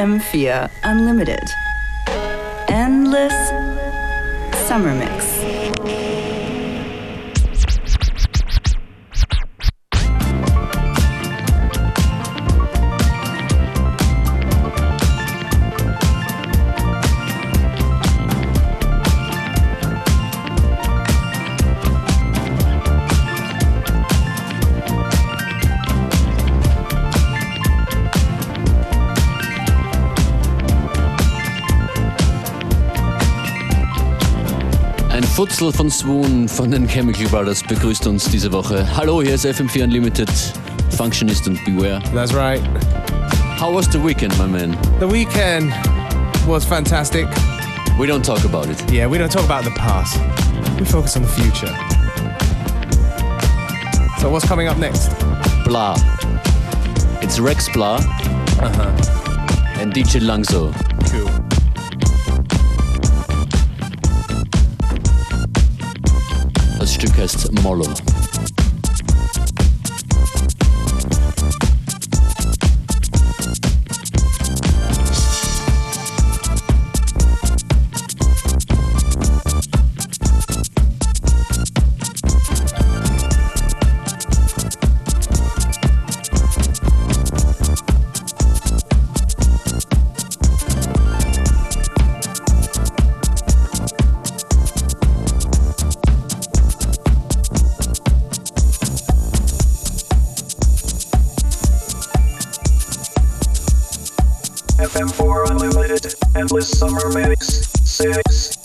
FM4 Unlimited. Endless Summer Mix. Futzel von Swoon von den Chemical Brothers begrüßt uns diese Woche. Hallo, hier ist FM4 Unlimited, Functionist und Beware. That's right. How was the weekend, my man? The weekend was fantastic. We don't talk about it. Yeah, we don't talk about the past. We focus on the future. So what's coming up next? Blah. It's Rex Blah. Uh-huh. And DJ Langso. Cool. Das FM4 Unlimited, Endless Summer Mix, 6.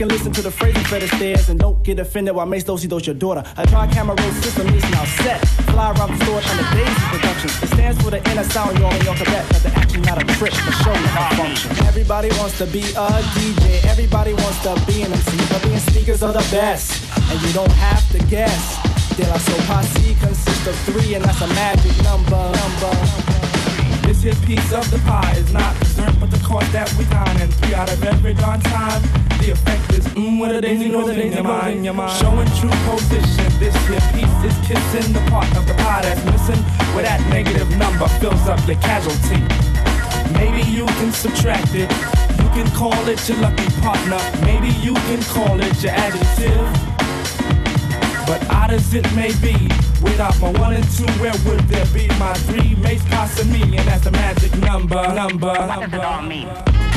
Looking, listen to the phrases the stairs, and don't get offended while Mace Dosey does your daughter. A tri camera roll system is now set. Fly around the store under ah. Daisy Productions. It stands for the inner sound, y'all your cadet. But the action not a trick, the show not a function. Everybody wants to be a DJ. Everybody wants to be an MC. But being speakers are the best. And you don't have to guess. De La Soul Posse consists of three, and that's a magic number. number. This here piece of the pie is not dessert, but the course that we dine. And three out of every darn time, the effect mm, is mmm, what a daisy goes in your mind. Showing true position. This here piece is kissing the part of the pie that's missing, where that negative number fills up your casualty. Maybe you can subtract it. You can call it your lucky partner. Maybe you can call it your adjective. But odd as it may be, Without my one and two, where would there be my three? Mace, Casa, me, and that's the magic number, number, number.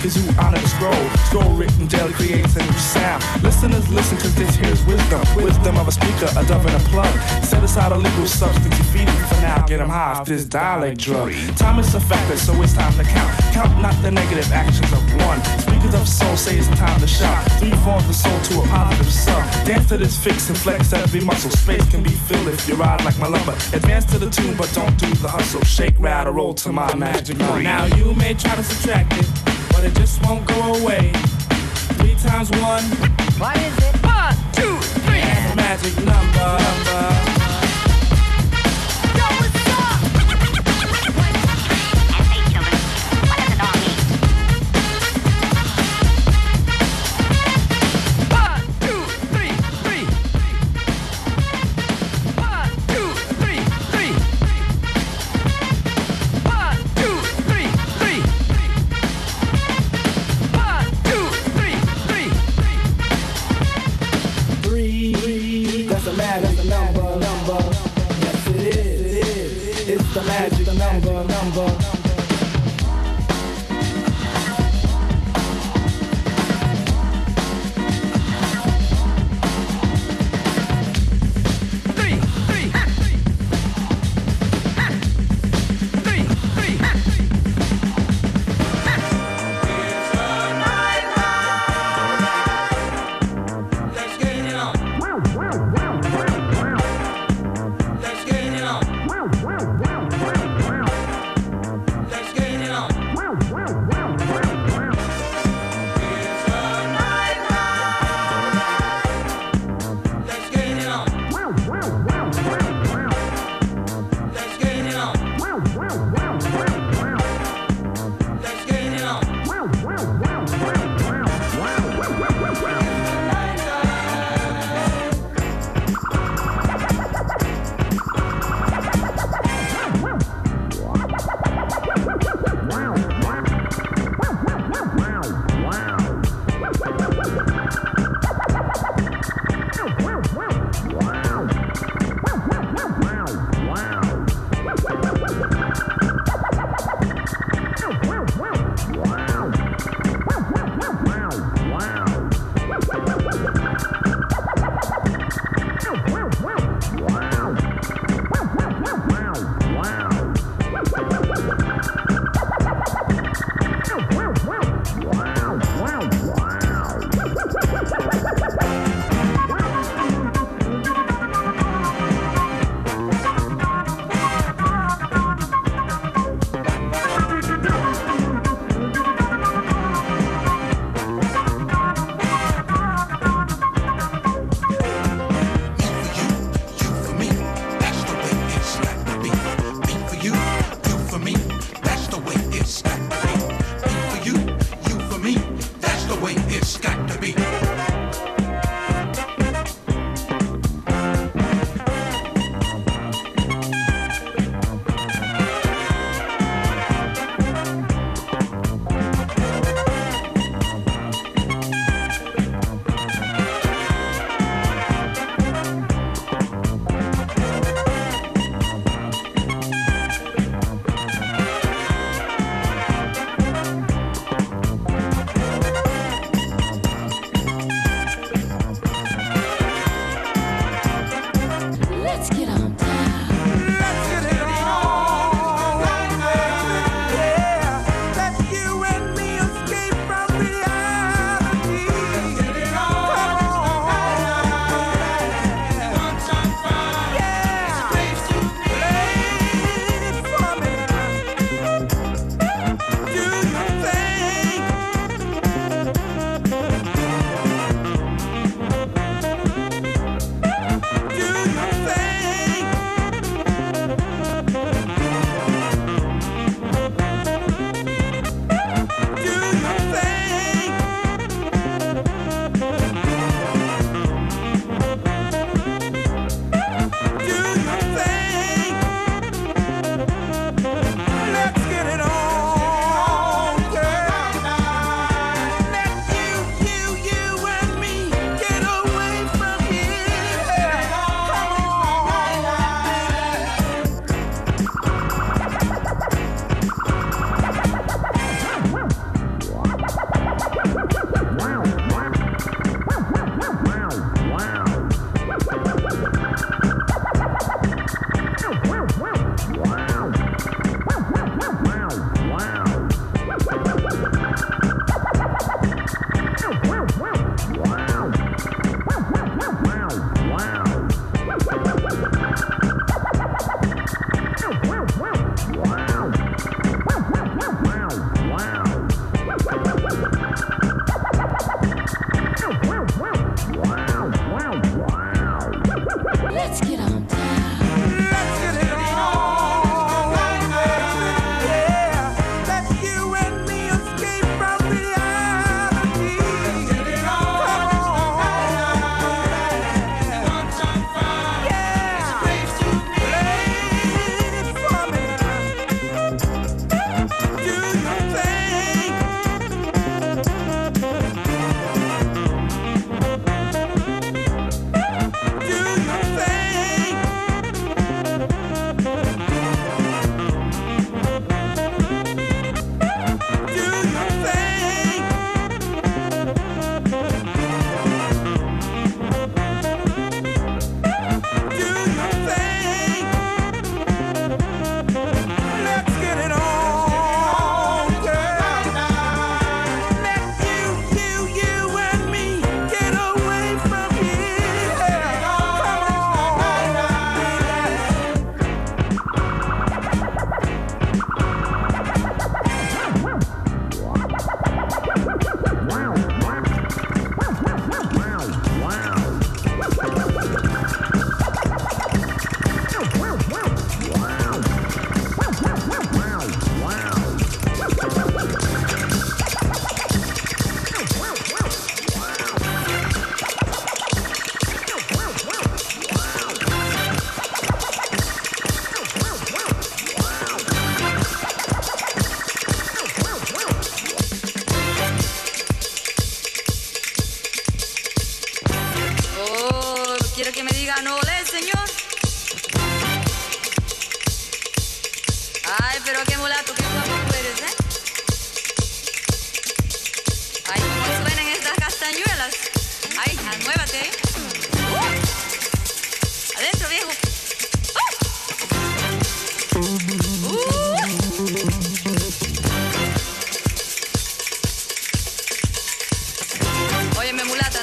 Speakers who honor the scroll. Scroll written daily creates a new sound. Listeners listen cause this here's wisdom. Wisdom of a speaker, a dove and a plug. Set aside a legal substance to feed it for now. Get them high off this dialect drug. Time is a factor, so it's time to count. Count not the negative actions of one. Speakers of soul say it's time to shout. Three forms the soul to a positive sum. Dance to this fix and flex every muscle. Space can be filled if you ride like my lumber. Advance to the tune, but don't do the hustle. Shake, rattle, roll to my magic. Now you may try to subtract it but it just won't go away. Three times one. What is it? One, two, three. And the magic number. number.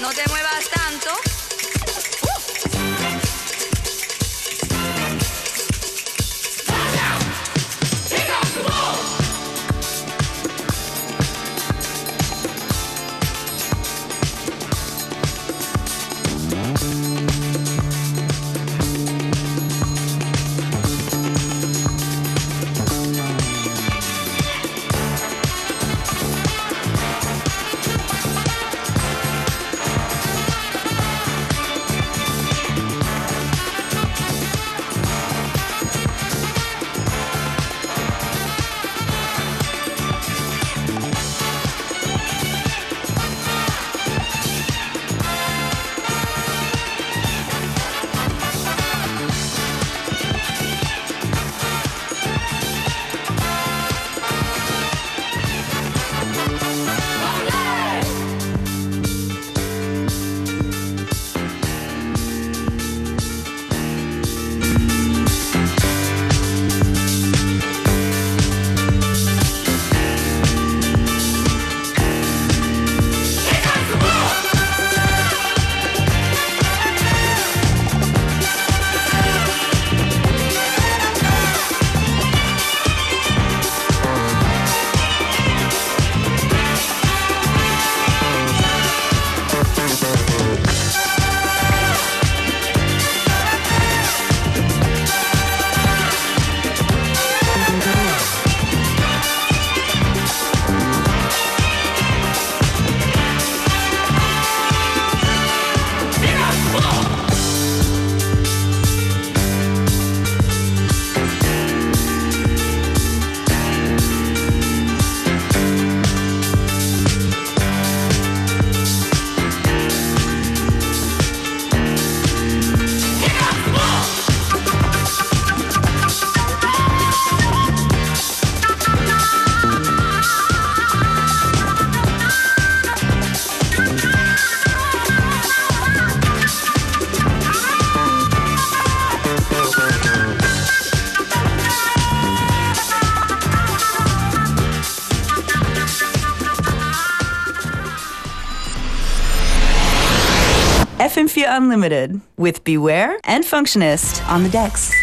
No te muevas tanto. Unlimited with Beware and Functionist on the decks.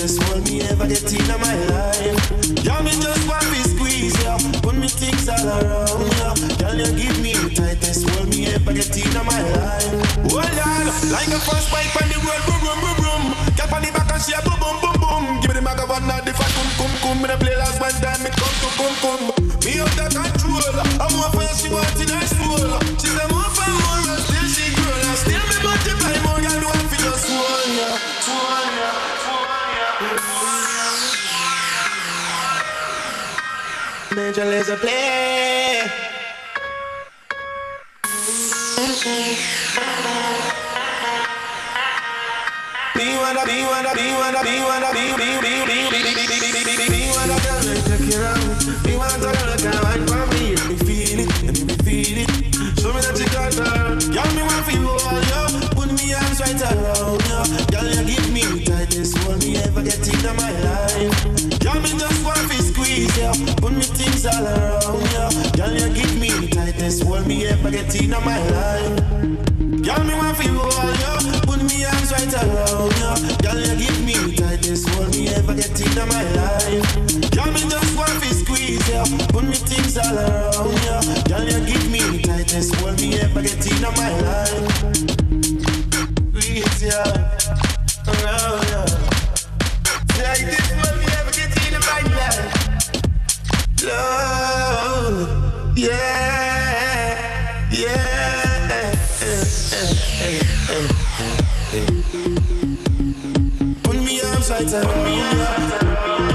this one me ever get in my life. Yeah, me just want me squeeze ya, yeah. put me things all around ya. Yeah. Girl, you give me the tightest one me ever get in my life. Hold on, like a first bike on the road, boom boom boom boom. Cap on the back and she a boom boom boom boom. Give me the maga one now, the fat come come come. Me the play last one time, me come to come come. Me under control, I'm more for she want in my soul. angel is a play. Be one of, be one of, be one of, be one of, be, be, be, be, be, be, be, be, be, be, be one of the secure. Be one of be, look I be, from me. get in my life. Girl, me want for you all Put me up, side down.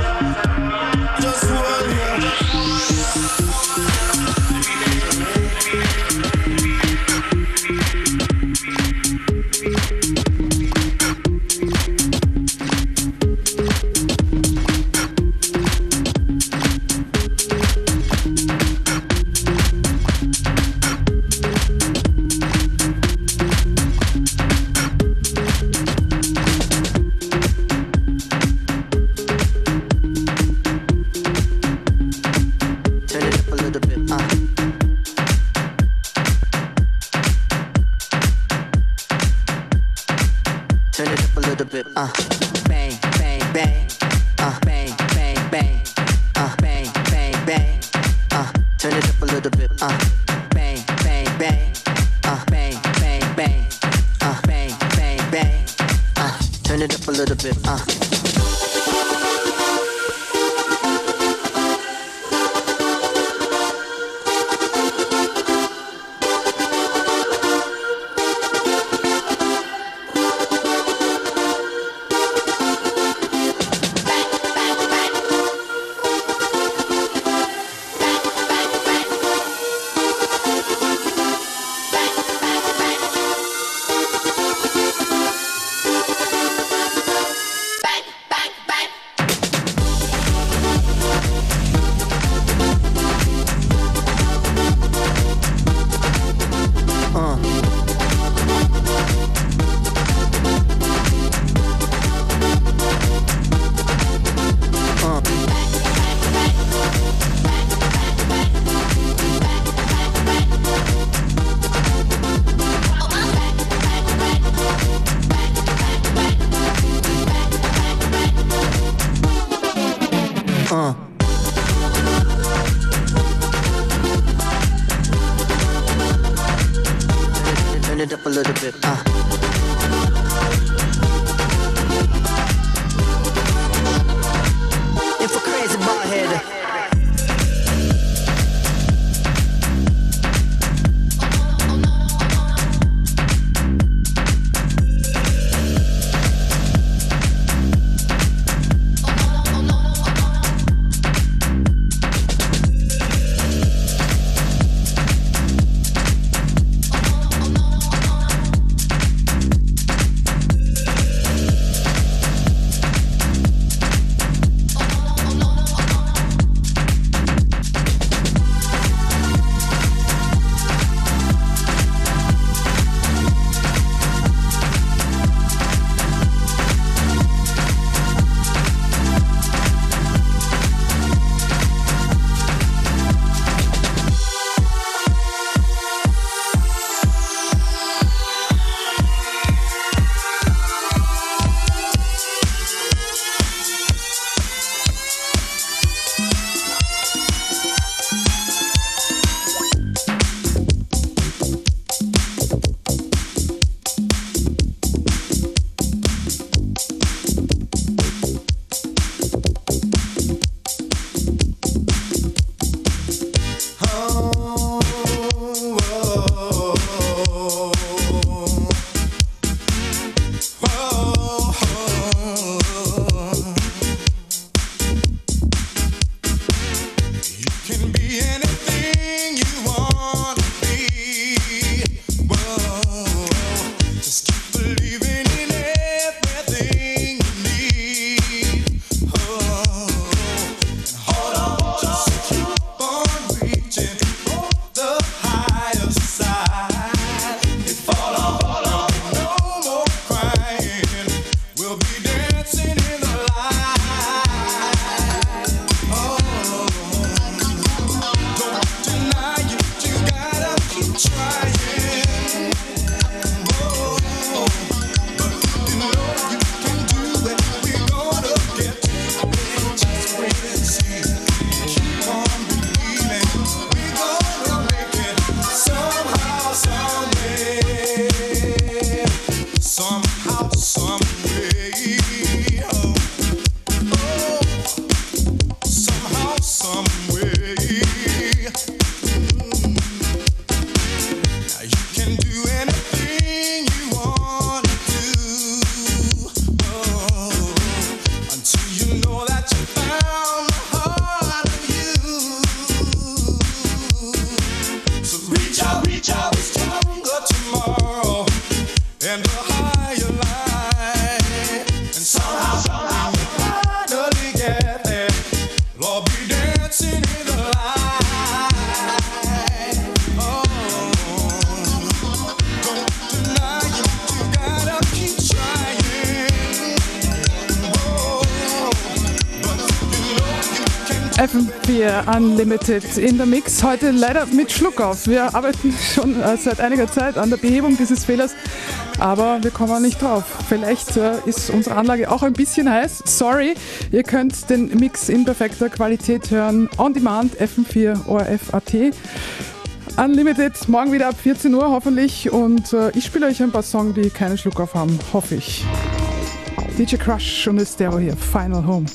FM4 Unlimited in der Mix. Heute leider mit Schluck auf. Wir arbeiten schon äh, seit einiger Zeit an der Behebung dieses Fehlers, aber wir kommen nicht drauf. Vielleicht äh, ist unsere Anlage auch ein bisschen heiß. Sorry, ihr könnt den Mix in perfekter Qualität hören. On Demand FM4 ORF.at. Unlimited, morgen wieder ab 14 Uhr hoffentlich. Und äh, ich spiele euch ein paar Songs, die keinen Schluck auf haben, hoffe ich. DJ Crush und Estero hier, Final Home.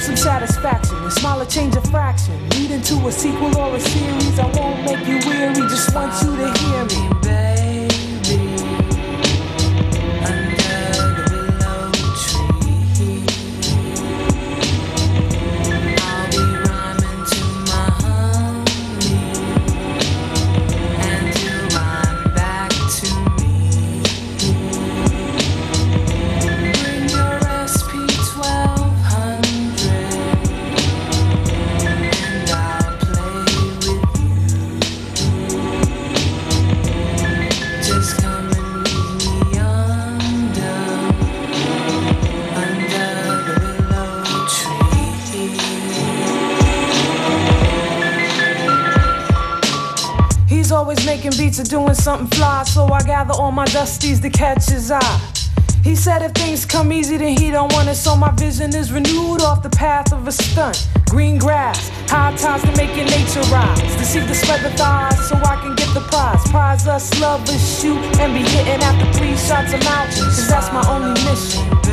Some satisfaction. A smaller change of fraction. Leading to a sequel or a series. I won't make you weary, just want you to hear me. Baby, doing something fly, so I gather all my dusties to catch his eye. He said if things come easy, then he don't want it, so my vision is renewed off the path of a stunt. Green grass, high times to make your nature rise. Deceive the spread the thighs so I can get the prize. Prize us, love lovers, shoot, and be hitting after three shots of mountain, cause that's my only mission.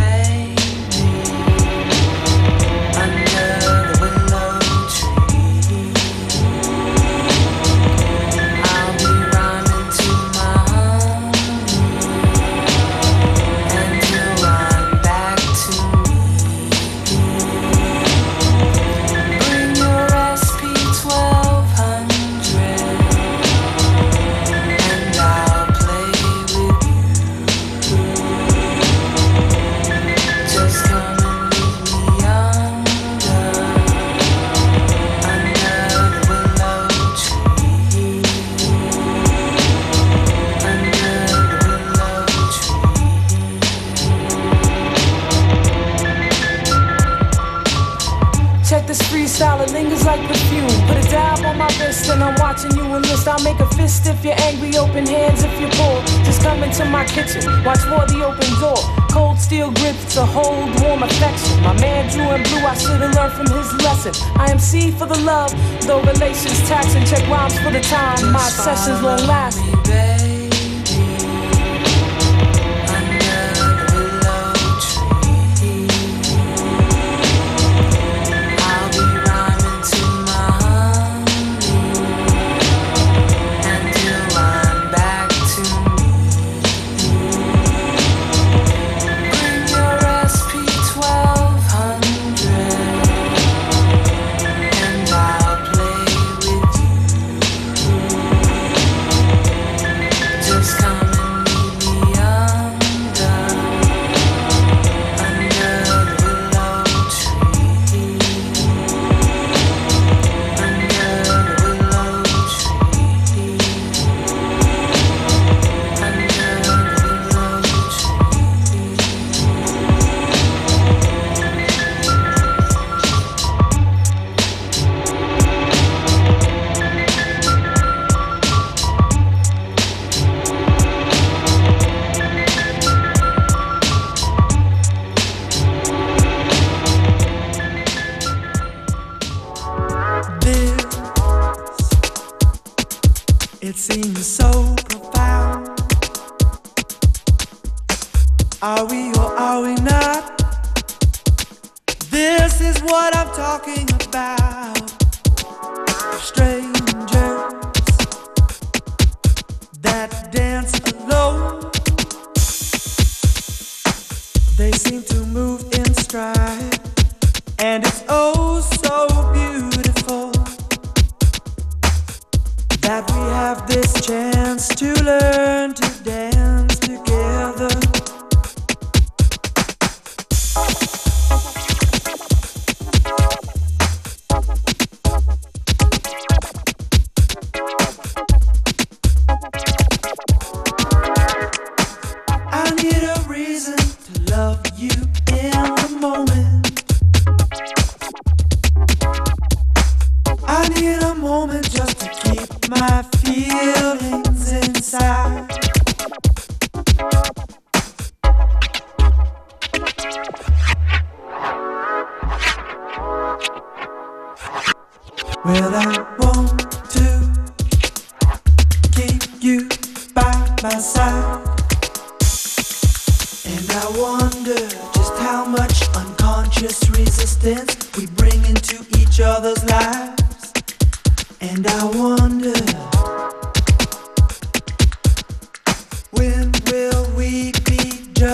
My kitchen, watch for the open door. Cold steel grips to hold warm affection. My man drew in blue, I should've learned from his lesson. I am C for the love, though relations taxing. Check rhymes for the time, my sessions long lasting.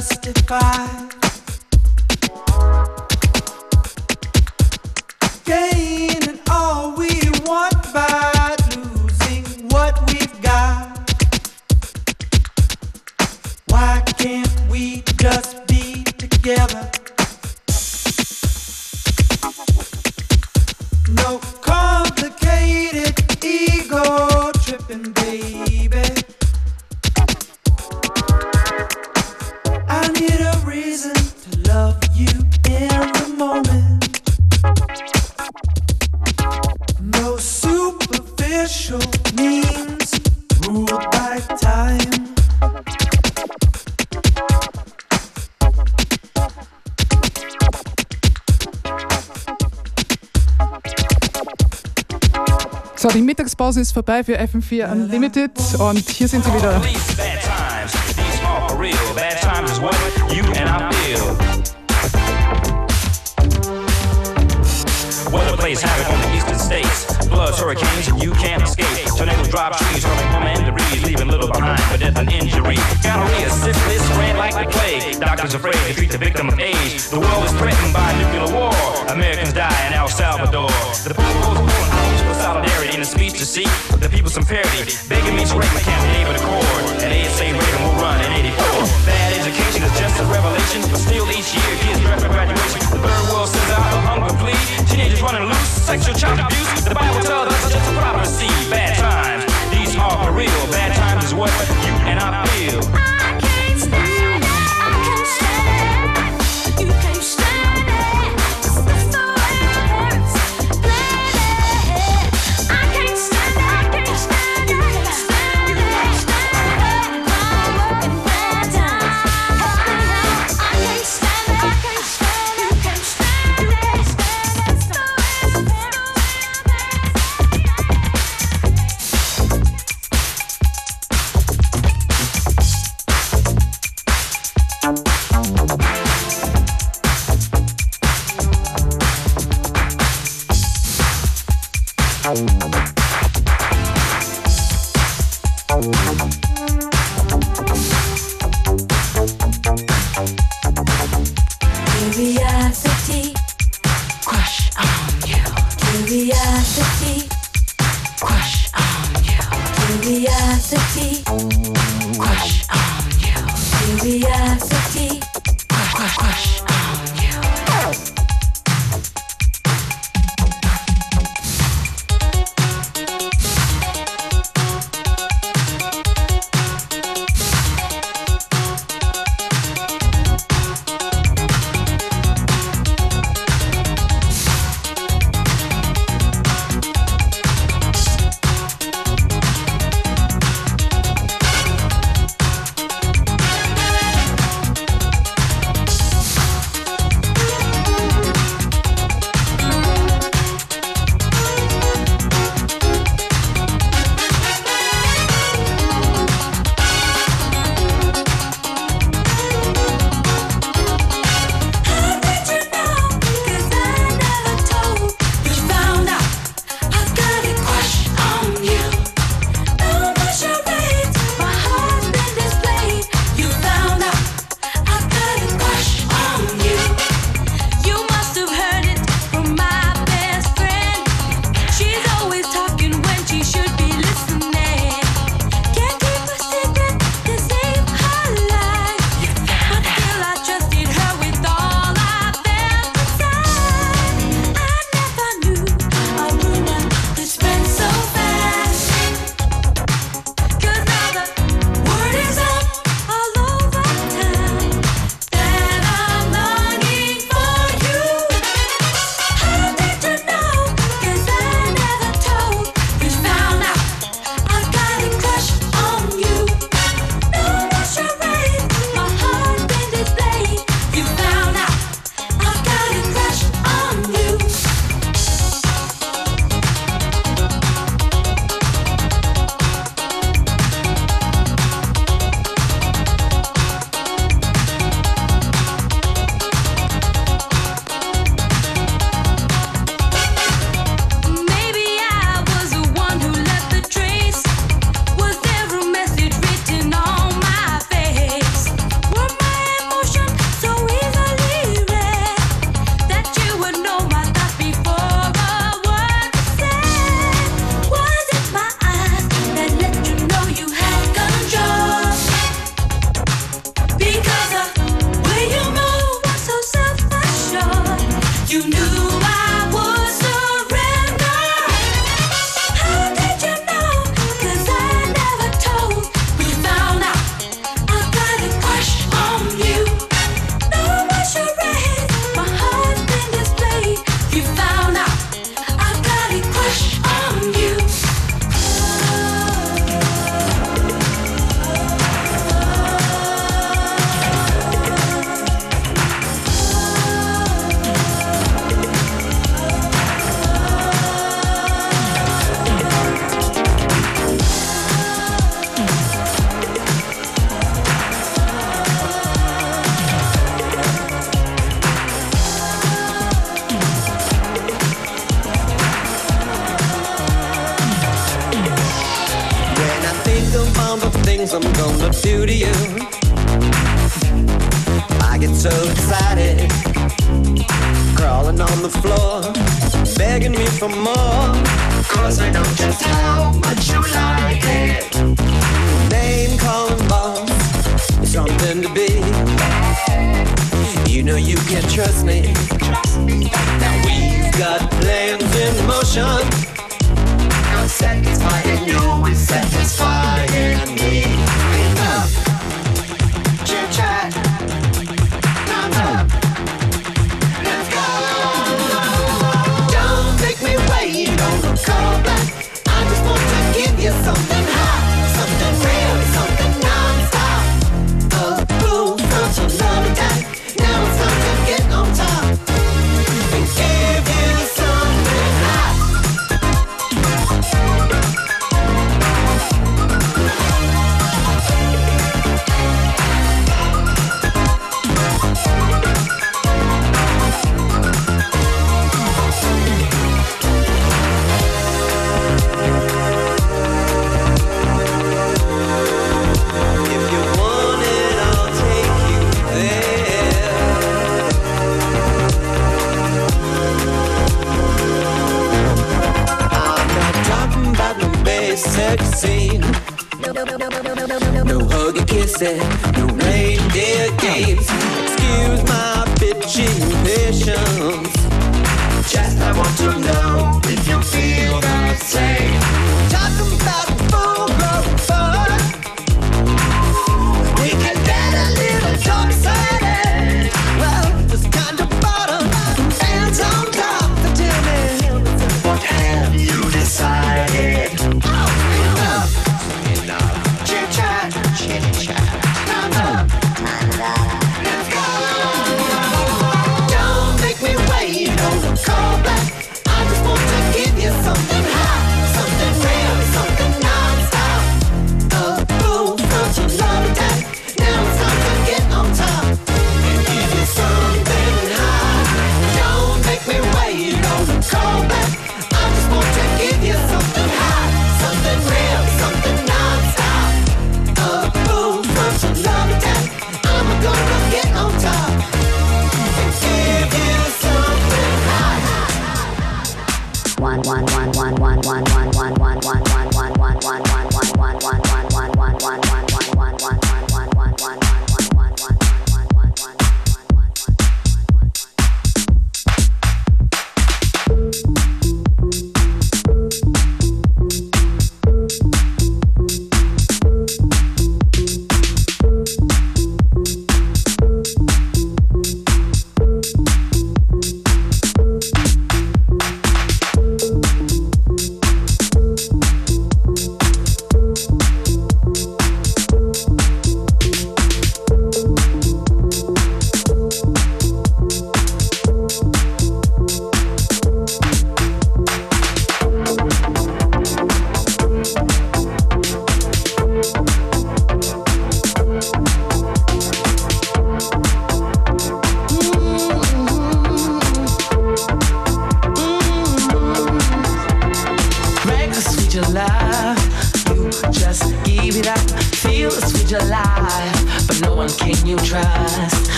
justify ist vorbei für FM4 Unlimited und hier sind sie wieder. Weather plays havoc on the eastern states. Bloods, hurricanes, and you can't escape. Tornadoes drop trees, hurling home and debris, leaving little behind for death and injury. Gonorrhea, syphilis, ran like the plague. Doctors afraid to treat the victim of age. The world is threatened by new some parity. Begging me to write my cap.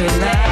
afterlife